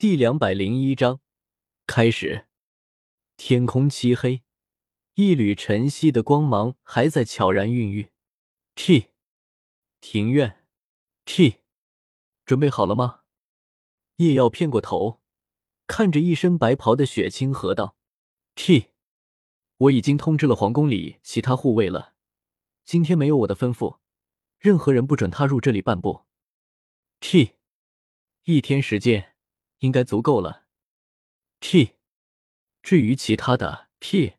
第两百零一章开始。天空漆黑，一缕晨曦的光芒还在悄然孕育。T，庭院。T，准备好了吗？叶耀偏过头，看着一身白袍的雪清河道：“T，我已经通知了皇宫里其他护卫了，今天没有我的吩咐，任何人不准踏入这里半步。”T，一天时间应该足够了。T，至于其他的，T，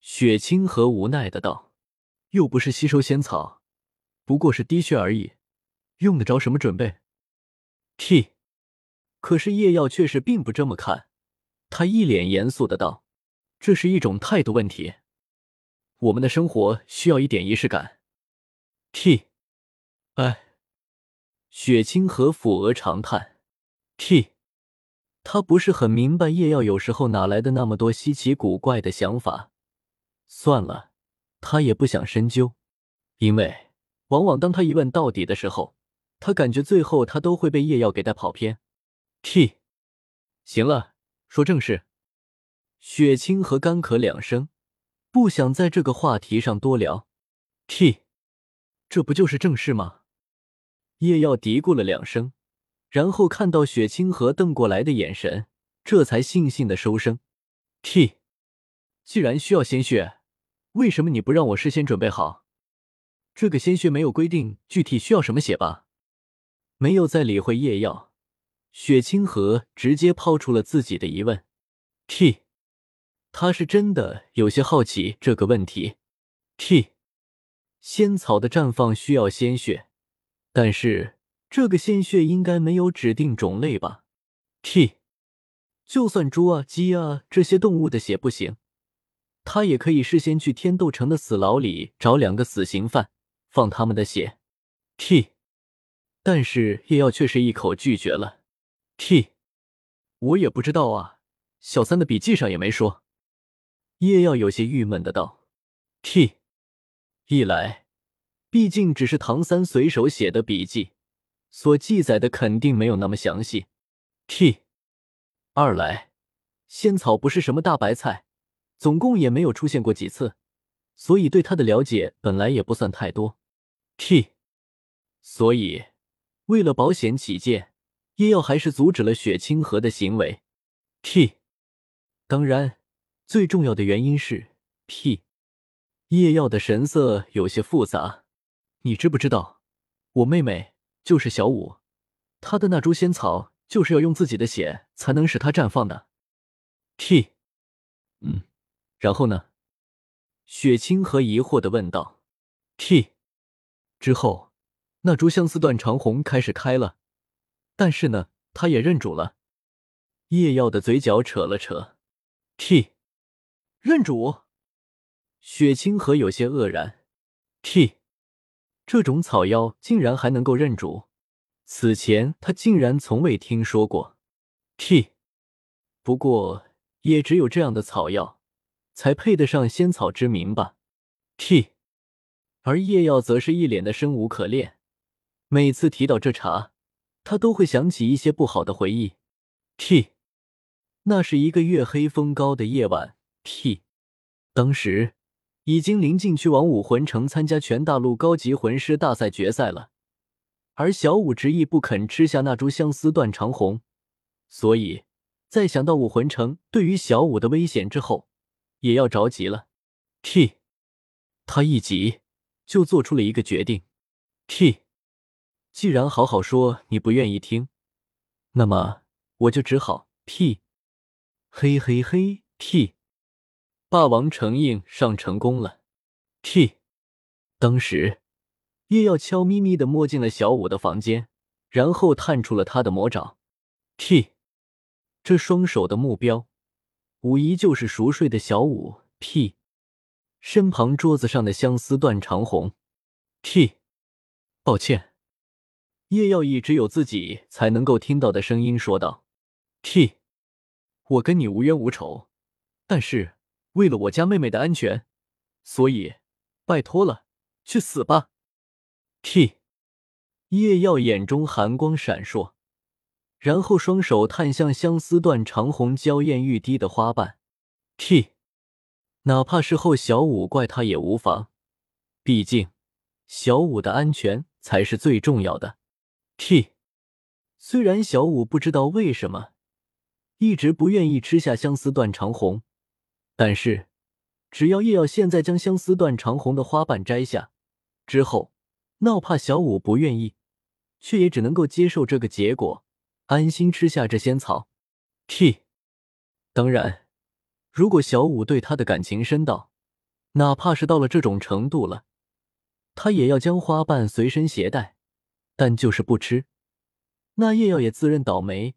雪清河无奈的道：“又不是吸收仙草，不过是滴血而已。”用得着什么准备？T，可是叶耀却是并不这么看，他一脸严肃的道：“这是一种态度问题，我们的生活需要一点仪式感。”T，哎，雪清河抚额长叹。T，他不是很明白叶耀有时候哪来的那么多稀奇古怪的想法。算了，他也不想深究，因为往往当他一问到底的时候。他感觉最后他都会被叶耀给带跑偏。T，行了，说正事。雪清河干咳两声，不想在这个话题上多聊。T，这不就是正事吗？叶耀嘀咕了两声，然后看到雪清河瞪过来的眼神，这才悻悻的收声。T，既然需要鲜血，为什么你不让我事先准备好？这个鲜血没有规定具体需要什么血吧？没有再理会叶耀，雪清河直接抛出了自己的疑问。T，他是真的有些好奇这个问题。T，仙草的绽放需要鲜血，但是这个鲜血应该没有指定种类吧？T，就算猪啊、鸡啊这些动物的血不行，他也可以事先去天斗城的死牢里找两个死刑犯，放他们的血。T。但是叶耀却是一口拒绝了。T，我也不知道啊，小三的笔记上也没说。叶耀有些郁闷的道。T，一来，毕竟只是唐三随手写的笔记，所记载的肯定没有那么详细。T，二来，仙草不是什么大白菜，总共也没有出现过几次，所以对他的了解本来也不算太多。T，所以。为了保险起见，叶耀还是阻止了雪清河的行为。T，当然，最重要的原因是 T。叶耀的神色有些复杂。你知不知道，我妹妹就是小舞，她的那株仙草就是要用自己的血才能使它绽放的。T，嗯，然后呢？雪清河疑惑的问道。T，之后。那株相思断肠红开始开了，但是呢，他也认主了。叶耀的嘴角扯了扯，T，认主。雪清河有些愕然，T，这种草药竟然还能够认主，此前他竟然从未听说过。T，不过也只有这样的草药，才配得上仙草之名吧。T，而叶耀则是一脸的生无可恋。每次提到这茶，他都会想起一些不好的回忆。T，那是一个月黑风高的夜晚。T，当时已经临近去往武魂城参加全大陆高级魂师大赛决赛了，而小五执意不肯吃下那株相思断肠红，所以在想到武魂城对于小五的危险之后，也要着急了。T，他一急就做出了一个决定。T。既然好好说你不愿意听，那么我就只好屁，嘿嘿嘿屁，霸王成印上成功了，屁。当时叶耀悄咪咪的摸进了小五的房间，然后探出了他的魔爪，屁。这双手的目标无疑就是熟睡的小五，屁。身旁桌子上的相思断肠红，屁。抱歉。叶耀以只有自己才能够听到的声音说道：“T，我跟你无冤无仇，但是为了我家妹妹的安全，所以拜托了，去死吧。”T，叶耀眼中寒光闪烁，然后双手探向相思断长红娇艳欲滴的花瓣。T，哪怕是后小五怪他也无妨，毕竟小五的安全才是最重要的。T，虽然小五不知道为什么一直不愿意吃下相思断长红，但是只要叶耀现在将相思断长红的花瓣摘下之后，哪怕小五不愿意，却也只能够接受这个结果，安心吃下这仙草。T，当然。如果小五对他的感情深到，哪怕是到了这种程度了，他也要将花瓣随身携带，但就是不吃，那叶耀也自认倒霉，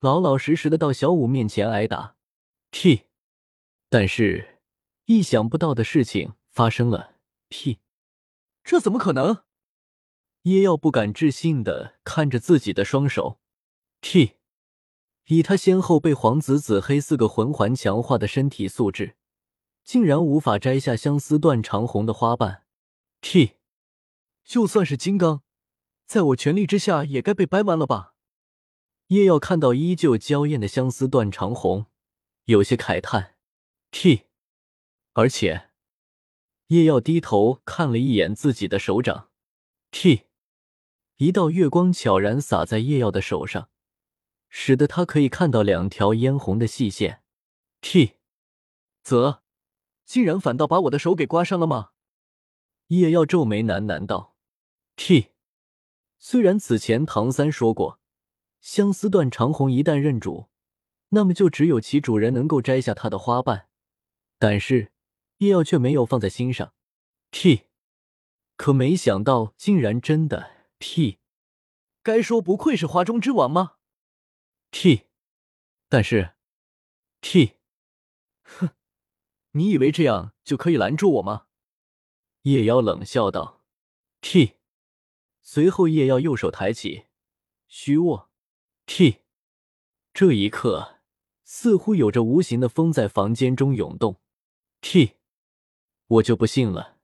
老老实实的到小五面前挨打。屁！但是意想不到的事情发生了。屁！这怎么可能？叶耀不敢置信的看着自己的双手。屁！以他先后被黄紫紫黑四个魂环强化的身体素质，竟然无法摘下相思断长红的花瓣。T，就算是金刚，在我全力之下也该被掰弯了吧？叶耀看到依旧娇艳的相思断长红，有些慨叹。T，而且叶耀低头看了一眼自己的手掌。T，一道月光悄然洒在叶耀的手上。使得他可以看到两条嫣红的细线。T，啧，竟然反倒把我的手给刮伤了吗？叶耀皱眉喃喃道：“T，虽然此前唐三说过，相思断长红一旦认主，那么就只有其主人能够摘下它的花瓣，但是叶耀却没有放在心上。T，可没想到竟然真的 T，该说不愧是花中之王吗？” T，但是，T，哼，你以为这样就可以拦住我吗？叶妖冷笑道。T，随后叶妖右手抬起，虚握。T，这一刻似乎有着无形的风在房间中涌动。T，我就不信了，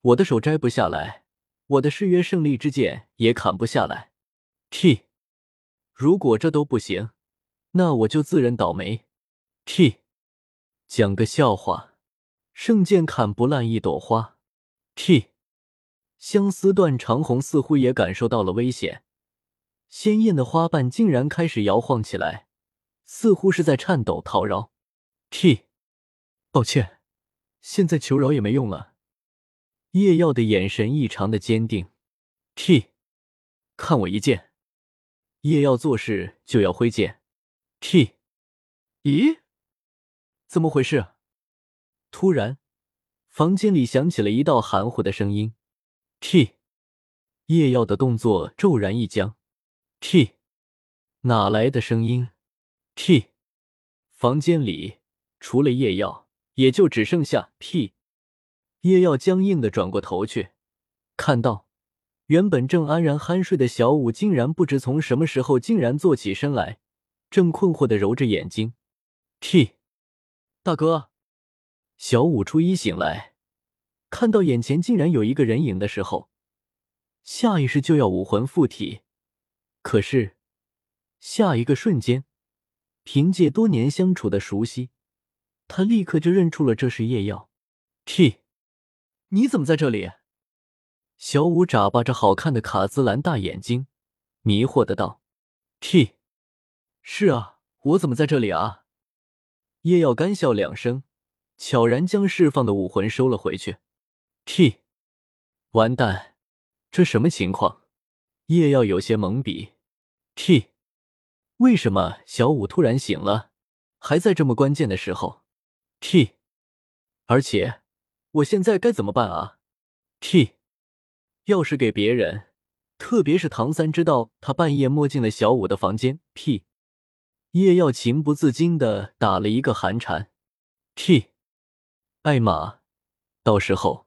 我的手摘不下来，我的誓约胜利之剑也砍不下来。T。如果这都不行，那我就自认倒霉。T，讲个笑话，圣剑砍不烂一朵花。T，相思断长红似乎也感受到了危险，鲜艳的花瓣竟然开始摇晃起来，似乎是在颤抖讨饶。T，抱歉，现在求饶也没用了。叶耀的眼神异常的坚定。T，看我一剑。叶耀做事就要挥剑，T，咦，怎么回事？突然，房间里响起了一道含糊的声音，T，叶耀的动作骤然一僵，T，哪来的声音？T，房间里除了叶耀，也就只剩下 P 叶耀僵硬的转过头去，看到。原本正安然酣睡的小五，竟然不知从什么时候竟然坐起身来，正困惑的揉着眼睛。T，大哥，小五初一醒来，看到眼前竟然有一个人影的时候，下意识就要武魂附体，可是下一个瞬间，凭借多年相处的熟悉，他立刻就认出了这是叶耀。T，你怎么在这里？小五眨巴着好看的卡姿兰大眼睛，迷惑的道：“T，是啊，我怎么在这里啊？”叶耀干笑两声，悄然将释放的武魂收了回去。T，完蛋，这什么情况？叶耀有些懵逼。T，为什么小五突然醒了，还在这么关键的时候？T，而且我现在该怎么办啊？T。要是给别人，特别是唐三知道他半夜摸进了小五的房间，P，叶耀情不自禁的打了一个寒颤。T，艾玛，到时候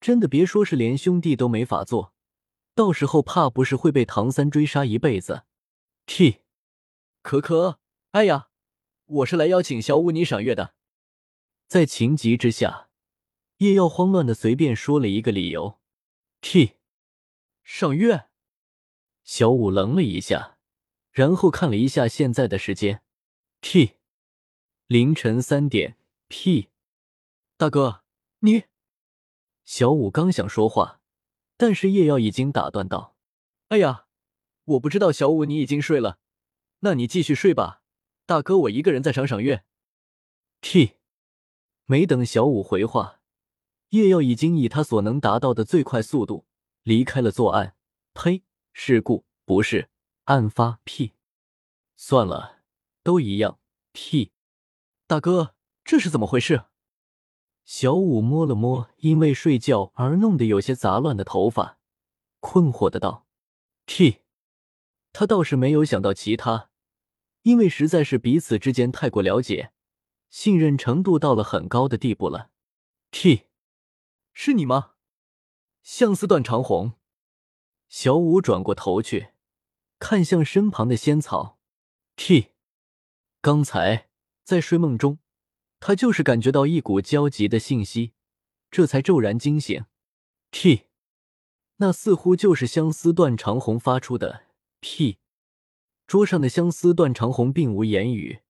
真的别说是连兄弟都没法做，到时候怕不是会被唐三追杀一辈子。T，可可，哎呀，我是来邀请小五你赏月的。在情急之下，叶耀慌乱的随便说了一个理由。T，赏月。小五愣了一下，然后看了一下现在的时间，T，凌晨三点。P，大哥，你。小五刚想说话，但是叶耀已经打断道：“哎呀，我不知道小五你已经睡了，那你继续睡吧，大哥我一个人再赏赏月。” T，没等小五回话，叶耀已经以他所能达到的最快速度离开了作案。呸，事故不是案发。P，算了，都一样。P，大哥，这是怎么回事？小五摸了摸因为睡觉而弄得有些杂乱的头发，困惑的道：“T，他倒是没有想到其他，因为实在是彼此之间太过了解，信任程度到了很高的地步了。”T，是你吗？相思断长红。小五转过头去，看向身旁的仙草。T，刚才在睡梦中。他就是感觉到一股焦急的信息，这才骤然惊醒。T，那似乎就是相思断长红发出的。P，桌上的相思断长红并无言语，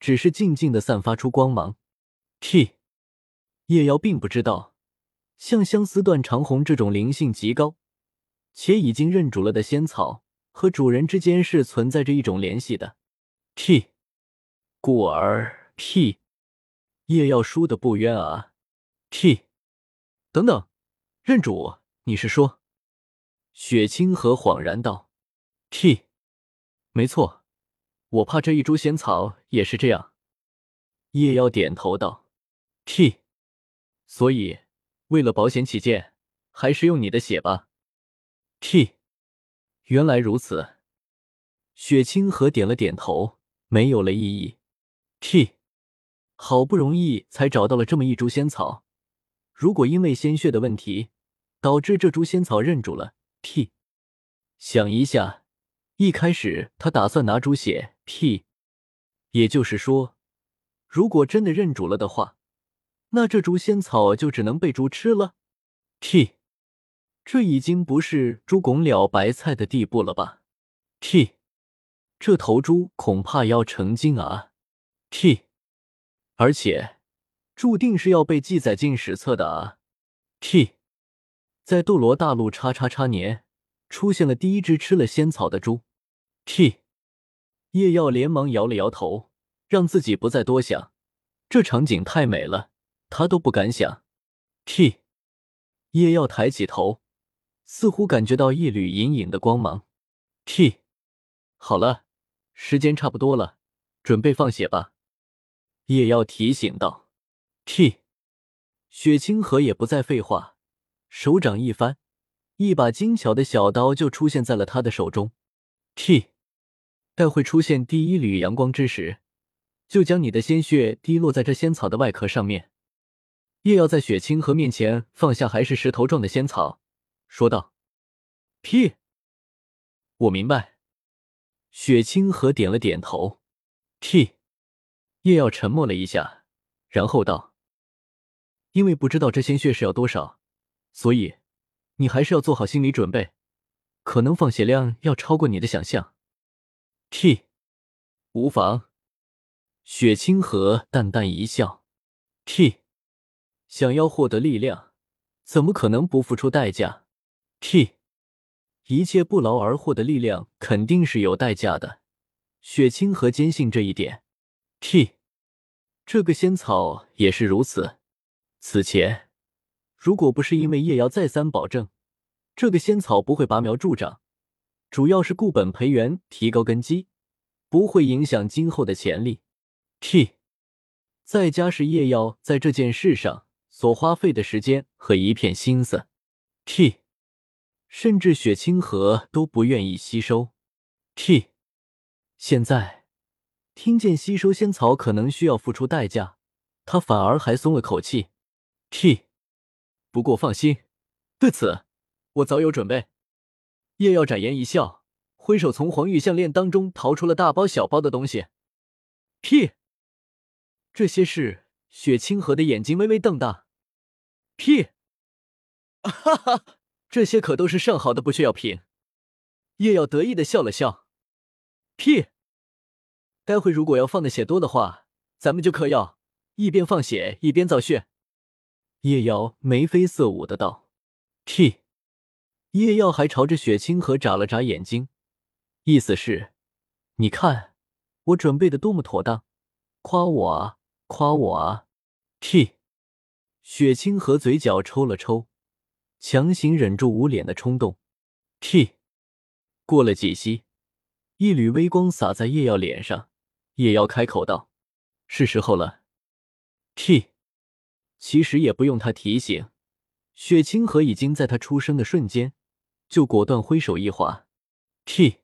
只是静静的散发出光芒。T，叶瑶并不知道，像相思断长红这种灵性极高且已经认主了的仙草，和主人之间是存在着一种联系的。T，故而 P。叶耀输的不冤啊！T，等等，认主，你是说？雪清河恍然道：“T，没错，我怕这一株仙草也是这样。”叶耀点头道：“T，所以为了保险起见，还是用你的血吧。”T，原来如此。雪清河点了点头，没有了异议。T。好不容易才找到了这么一株仙草，如果因为鲜血的问题导致这株仙草认主了，T，想一下，一开始他打算拿猪血，T，也就是说，如果真的认主了的话，那这株仙草就只能被猪吃了，T，这已经不是猪拱了白菜的地步了吧，T，这头猪恐怕要成精啊，T。而且，注定是要被记载进史册的啊！T，在斗罗大陆叉叉叉年出现了第一只吃了仙草的猪。T，叶耀连忙摇了摇头，让自己不再多想。这场景太美了，他都不敢想。T，叶耀抬起头，似乎感觉到一缕隐隐的光芒。T，好了，时间差不多了，准备放血吧。叶耀提醒道：“T，雪清河也不再废话，手掌一翻，一把精巧的小刀就出现在了他的手中。T，待会出现第一缕阳光之时，就将你的鲜血滴落在这仙草的外壳上面。”叶耀在雪清河面前放下还是石头状的仙草，说道：“P，我明白。”雪清河点了点头。T。叶耀沉默了一下，然后道：“因为不知道这鲜血是要多少，所以你还是要做好心理准备，可能放血量要超过你的想象。”T，无妨。雪清河淡淡一笑。T，想要获得力量，怎么可能不付出代价？T，一切不劳而获的力量肯定是有代价的。雪清河坚信这一点。T，这个仙草也是如此。此前，如果不是因为叶瑶再三保证这个仙草不会拔苗助长，主要是固本培元，提高根基，不会影响今后的潜力。T，再加是叶瑶在这件事上所花费的时间和一片心思。T，甚至雪清河都不愿意吸收。T，现在。听见吸收仙草可能需要付出代价，他反而还松了口气。T，不过放心，对此我早有准备。叶耀展颜一笑，挥手从黄玉项链当中掏出了大包小包的东西。屁这些是雪清河的眼睛微微瞪大。屁哈哈，这些可都是上好的不缺药品。叶耀得意的笑了笑。屁！待会如果要放的血多的话，咱们就嗑药，一边放血一边造血。叶瑶眉飞色舞的道：“屁！”叶耀还朝着雪清河眨了眨眼睛，意思是：“你看我准备的多么妥当，夸我啊，夸我啊！”屁！雪清河嘴角抽了抽，强行忍住捂脸的冲动。屁！过了几息，一缕微光洒在叶耀脸上，叶耀开口道：“是时候了。”屁！其实也不用他提醒，雪清河已经在他出生的瞬间就果断挥手一划。，T，！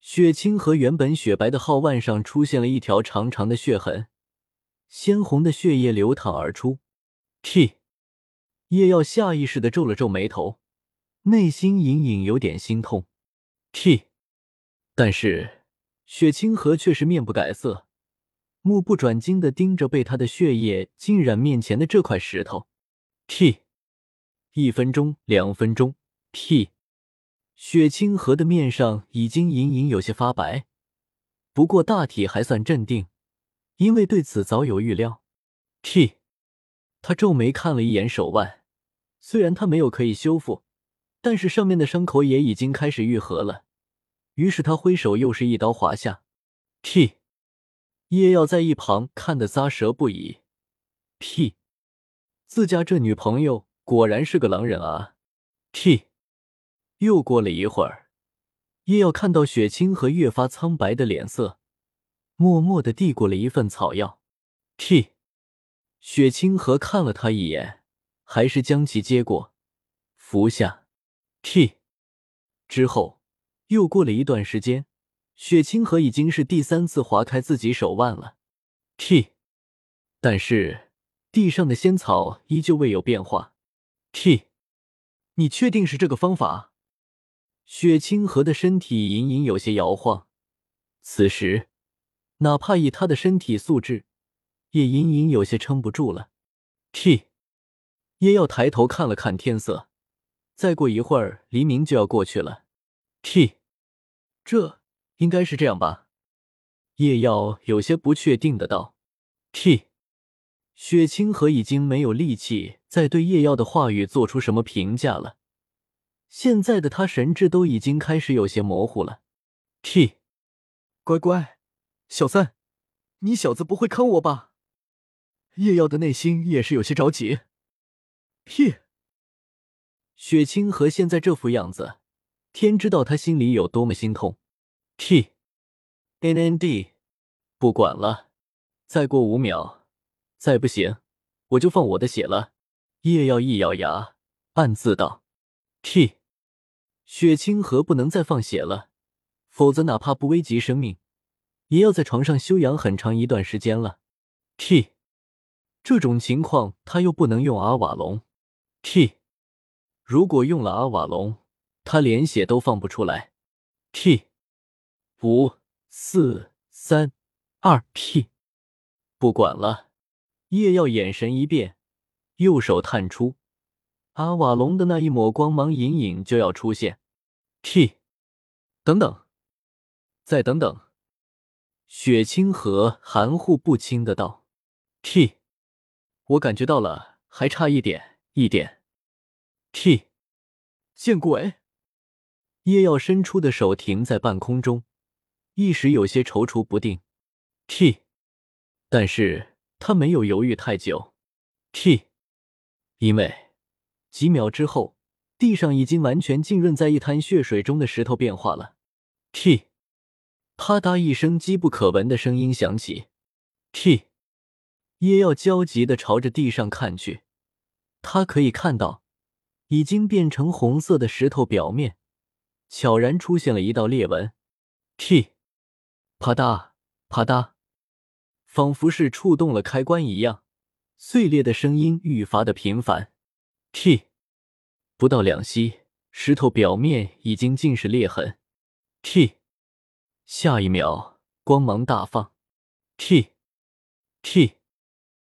雪清河原本雪白的皓腕上出现了一条长长的血痕，鲜红的血液流淌而出。，T，！叶耀下意识的皱了皱眉头，内心隐隐有点心痛。，T，！但是雪清河却是面不改色，目不转睛的盯着被他的血液浸染面前的这块石头。，T，！一分钟，两分钟，屁！雪清河的面上已经隐隐有些发白，不过大体还算镇定，因为对此早有预料。T，！他皱眉看了一眼手腕，虽然他没有可以修复，但是上面的伤口也已经开始愈合了。于是他挥手，又是一刀划下。T，！叶耀在一旁看得咂舌不已。T，！自家这女朋友果然是个狼人啊！T！又过了一会儿，叶耀看到雪清河越发苍白的脸色，默默的递过了一份草药。T，！雪清河看了他一眼，还是将其接过，服下。T，！之后又过了一段时间，雪清河已经是第三次划开自己手腕了。T，！但是地上的仙草依旧未有变化。T，！你确定是这个方法？雪清河的身体隐隐有些摇晃，此时哪怕以他的身体素质。也隐隐有些撑不住了。T，！叶耀抬头看了看天色，再过一会儿黎明就要过去了。T，！这应该是这样吧？叶耀有些不确定的道。T，！雪清河已经没有力气再对叶耀的话语做出什么评价了。现在的他神智都已经开始有些模糊了。T，！乖乖，小三，你小子不会坑我吧？叶耀的内心也是有些着急。屁！雪清河现在这副样子，天知道他心里有多么心痛。T，NND，不管了，再过五秒，再不行，我就放我的血了。叶耀一咬牙，暗自道：“：T！雪清河不能再放血了，否则哪怕不危及生命，也要在床上休养很长一段时间了。” T，！这种情况他又不能用阿瓦隆，T，！如果用了阿瓦隆，他连血都放不出来，T，！五、四、三、二，T，！不管了，叶耀眼神一变，右手探出，阿瓦隆的那一抹光芒隐隐就要出现，T，！等等，再等等！雪清河含糊不清的道，：“T，！我感觉到了，还差一点，一点。”T，！见鬼！叶耀伸出的手停在半空中，一时有些踌躇不定。T，！但是他没有犹豫太久。T，！因为几秒之后，地上已经完全浸润在一滩血水中的石头变化了。屁！啪嗒一声机不可闻的声音响起。屁！叶耀焦急的朝着地上看去，他可以看到，已经变成红色的石头表面，悄然出现了一道裂纹。屁！啪嗒啪嗒，仿佛是触动了开关一样，碎裂的声音愈发的频繁。屁！不到两息，石头表面已经尽是裂痕。T，！下一秒，光芒大放。T，T！